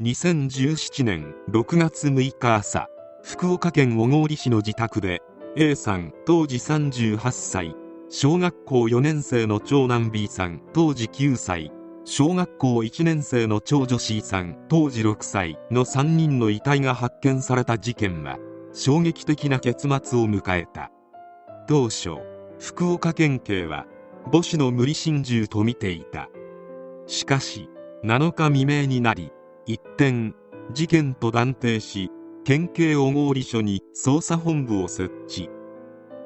2017年6月6日朝福岡県小郡市の自宅で A さん当時38歳小学校4年生の長男 B さん当時9歳小学校1年生の長女 C さん当時6歳の3人の遺体が発見された事件は衝撃的な結末を迎えた。当初福岡県警は母子の無理心中とみていた。しかし7日未明になり一転事件と断定し県警小郡署に捜査本部を設置。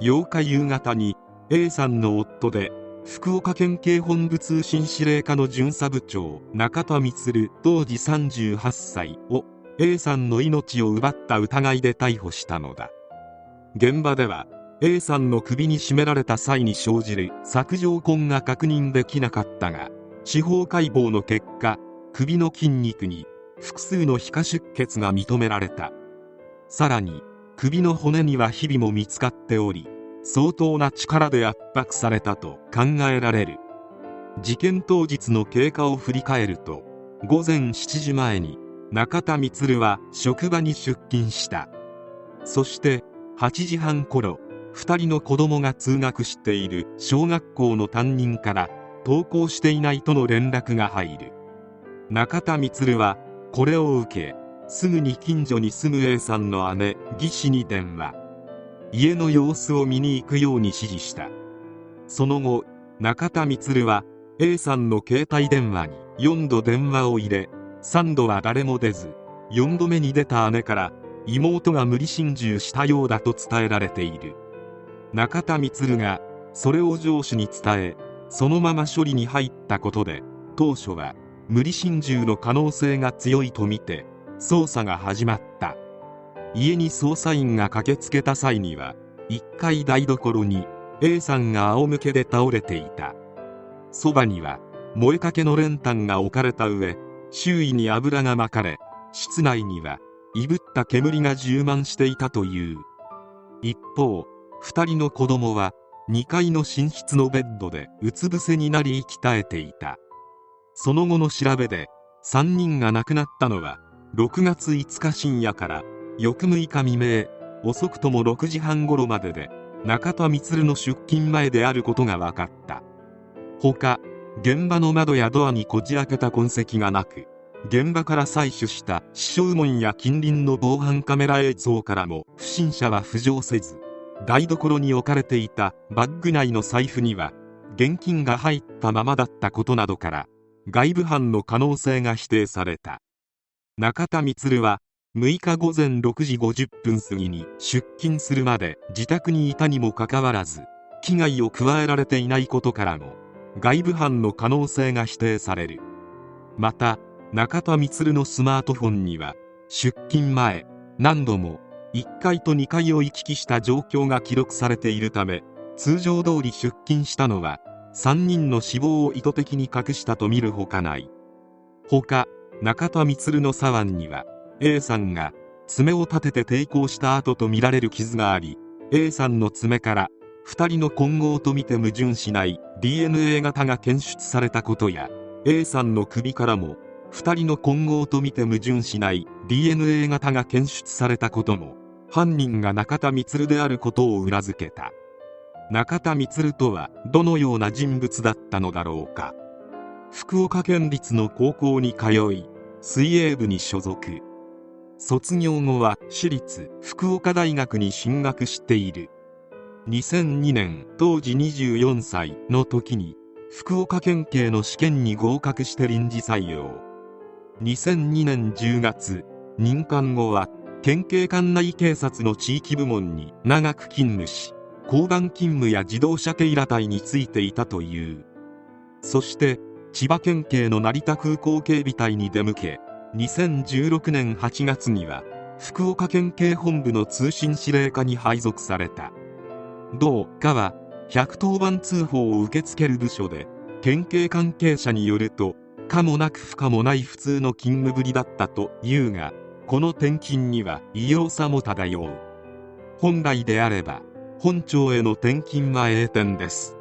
8日夕方に A さんの夫で福岡県警本部通信司令課の巡査部長中田充当時38歳を A さんの命を奪った疑いで逮捕したのだ。現場では A さんの首に絞められた際に生じる索状痕が確認できなかったが司法解剖の結果首の筋肉に複数の皮下出血が認められた。さらに首の骨にはひびも見つかっており相当な力で圧迫されたと考えられる。事件当日の経過を振り返ると午前7時前に中田充は職場に出勤した。そして8時半頃2人の子供が通学している小学校の担任から登校していないとの連絡が入る。中田充はこれを受けすぐに近所に住む A さんの姉義士に電話。家の様子を見に行くように指示した。その後中田充は A さんの携帯電話に4度電話を入れ3度は誰も出ず4度目に出た姉から妹が無理心中したようだと伝えられている。中田充がそれを上司に伝えそのまま処理に入ったことで当初は無理心中の可能性が強いとみて捜査が始まった。家に捜査員が駆けつけた際には1階台所に A さんが仰向けで倒れていた。そばには燃えかけの練炭が置かれた上周囲に油がまかれ室内にはいぶった煙が充満していたという。一方2人の子供は2階の寝室のベッドでうつ伏せになり息絶えていた。その後の調べで3人が亡くなったのは6月5日深夜から翌6日未明遅くとも6時半頃までで中田充の出勤前であることが分かった。ほか現場の窓やドアにこじ開けた痕跡がなく現場から採取した死傷門や近隣の防犯カメラ映像からも不審者は浮上せず台所に置かれていたバッグ内の財布には現金が入ったままだったことなどから外部犯の可能性が否定された。中田充は6日午前6時50分過ぎに出勤するまで自宅にいたにもかかわらず危害を加えられていないことからも外部犯の可能性が否定される。また中田充のスマートフォンには出勤前何度も1階と2階を行き来した状況が記録されているため通常通り出勤したのは3人の死亡を意図的に隠したと見るほかない。ほか中田充の左腕には A さんが爪を立てて抵抗した後とみられる傷があり A さんの爪から2人の混合とみて矛盾しない DNA 型が検出されたことや A さんの首からも2人の混合とみて矛盾しない DNA 型が検出されたことも犯人が中田充であることを裏付けた。中田充とはどのような人物だったのだろうか。福岡県立の高校に通い水泳部に所属。卒業後は私立福岡大学に進学している。2002年当時24歳の時に福岡県警の試験に合格して臨時採用。2002年10月任官後は県警管内警察の地域部門に長く勤務し交番勤務や自動車警ら隊についていたという。そして千葉県警の成田空港警備隊に出向け2016年8月には福岡県警本部の通信司令課に配属された。同課は110番通報を受け付ける部署で県警関係者によると可もなく不可もない普通の勤務ぶりだったというがこの転勤には異様さも漂う。本来であれば本庁への転勤は栄転です。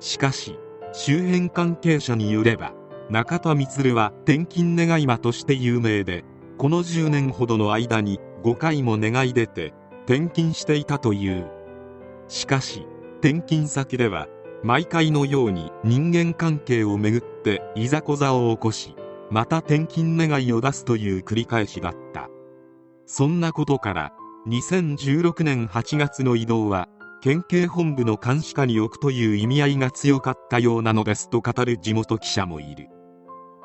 しかし周辺関係者によれば中田充は転勤願い間として有名でこの10年ほどの間に5回も願い出て転勤していたという。しかし転勤先では毎回のように人間関係をめぐっていざこざを起こしまた転勤願いを出すという繰り返しだった。そんなことから2016年8月の移動は県警本部の監視下に置くという意味合いが強かったようなのですと語る地元記者もいる。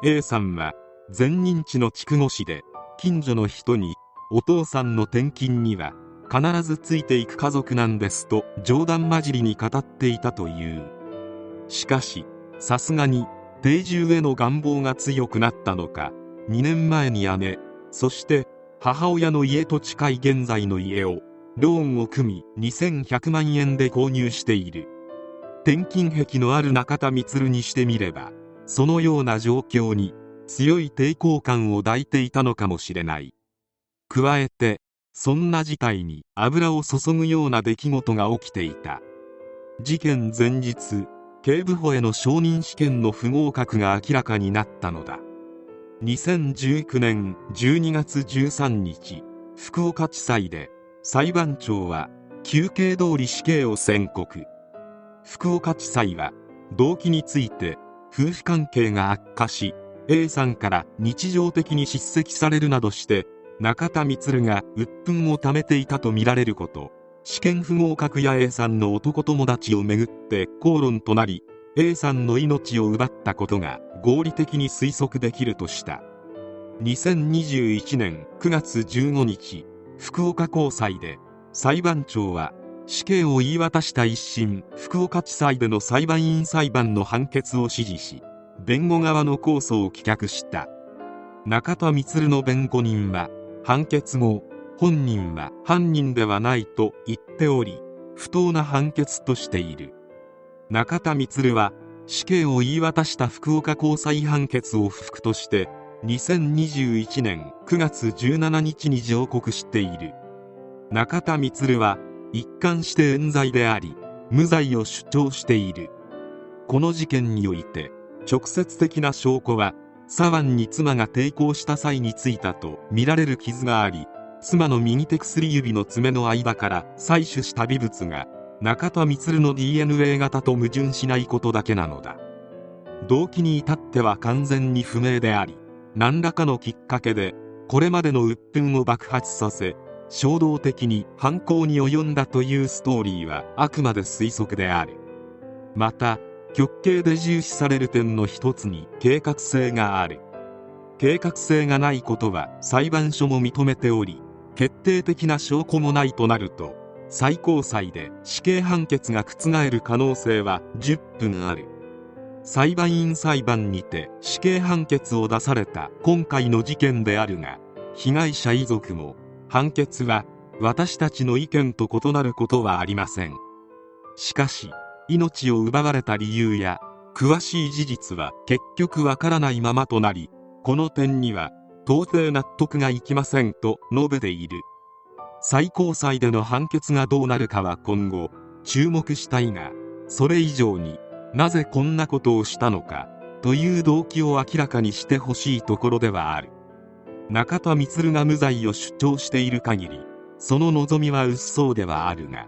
A さんは前任地の筑後市で近所の人にお父さんの転勤には必ずついていく家族なんですと冗談交じりに語っていたという。しかしさすがに定住への願望が強くなったのか2年前に姉そして母親の家と近い現在の家をローンを組み2100万円で購入している。転勤癖のある中田充にしてみればそのような状況に強い抵抗感を抱いていたのかもしれない。加えてそんな事態に油を注ぐような出来事が起きていた。事件前日警部補への承認試験の不合格が明らかになったのだ。2019年12月13日福岡地裁で裁判長は休憩通り死刑を宣告。福岡地裁は動機について夫婦関係が悪化し A さんから日常的に叱責されるなどして中田充が鬱憤をためていたとみられること。試験不合格や A さんの男友達をめぐって口論となり A さんの命を奪ったことが合理的に推測できるとした。2021年9月15日福岡高裁で裁判長は死刑を言い渡した一審福岡地裁での裁判員裁判の判決を支持し弁護側の控訴を棄却した。中田充の弁護人は判決後本人は犯人ではないと言っており不当な判決としている。中田充は死刑を言い渡した福岡高裁判決を不服として2021年9月17日に上告している。中田充は一貫して冤罪であり無罪を主張している。この事件において直接的な証拠は左腕に妻が抵抗した際についたとみられる傷があり妻の右手薬指の爪の間から採取した微物が中田充の DNA 型と矛盾しないことだけなのだ。動機に至っては完全に不明であり何らかのきっかけでこれまでの鬱憤を爆発させ衝動的に犯行に及んだというストーリーはあくまで推測である。また極刑で重視される点の一つに計画性がある。計画性がないことは裁判所も認めており決定的な証拠もないとなると最高裁で死刑判決が覆る可能性は10分ある。裁判員裁判にて死刑判決を出された今回の事件であるが被害者遺族も判決は私たちの意見と異なることはありません。しかし命を奪われた理由や詳しい事実は結局わからないままとなりこの点には到底納得がいきませんと述べている。最高裁での判決がどうなるかは今後注目したいがそれ以上になぜこんなことをしたのかという動機を明らかにしてほしいところではある。中田充が無罪を主張している限りその望みは薄そうではあるが